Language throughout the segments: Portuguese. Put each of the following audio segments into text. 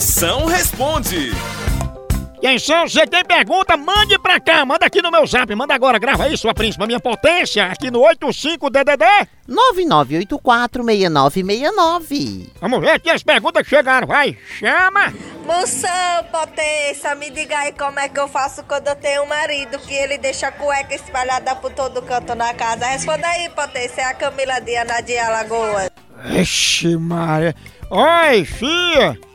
Moção responde. Atenção, você tem pergunta? Mande pra cá, manda aqui no meu zap, manda agora, grava aí, sua príncipa, minha potência, aqui no 85DDD. 99846969. Vamos ver aqui as perguntas que chegaram, vai, chama. Moção, potência, me diga aí como é que eu faço quando eu tenho um marido que ele deixa a cueca espalhada por todo canto na casa. Responda aí, potência, é a Camila Diana de Alagoas. Ixi, Maria. Oi, filha.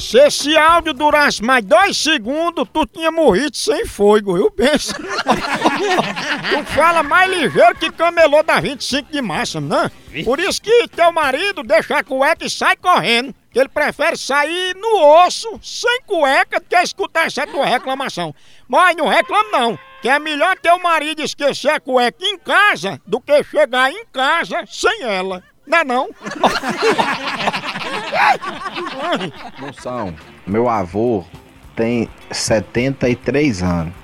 Se esse áudio durasse mais dois segundos, tu tinha morrido sem fogo, viu? Pensa. tu fala mais ligeiro que camelô da 25 de março, né? Por isso que teu marido deixa a cueca e sai correndo. Que ele prefere sair no osso, sem cueca, do que escutar essa tua reclamação. Mas não reclama não, que é melhor teu marido esquecer a cueca em casa do que chegar em casa sem ela. Não é não? Moção, meu avô tem 73 anos.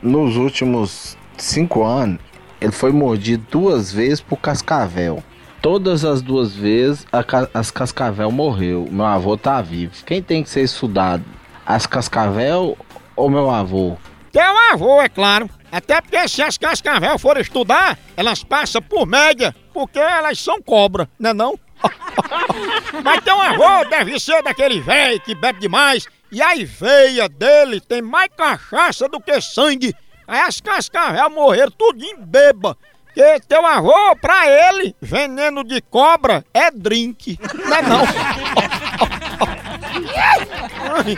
Nos últimos 5 anos, ele foi mordido duas vezes por cascavel. Todas as duas vezes, a as cascavel morreu. Meu avô tá vivo. Quem tem que ser estudado? As cascavel ou meu avô? Teu avô, é claro. Até porque se as cascavel forem estudar, elas passam por média, porque elas são cobra, né não? Mas teu avô deve ser daquele velho que bebe demais, e a veia dele tem mais cachaça do que sangue. Aí as cascavel morreram tudo em beba. Porque teu avô, pra ele, veneno de cobra é drink, né não?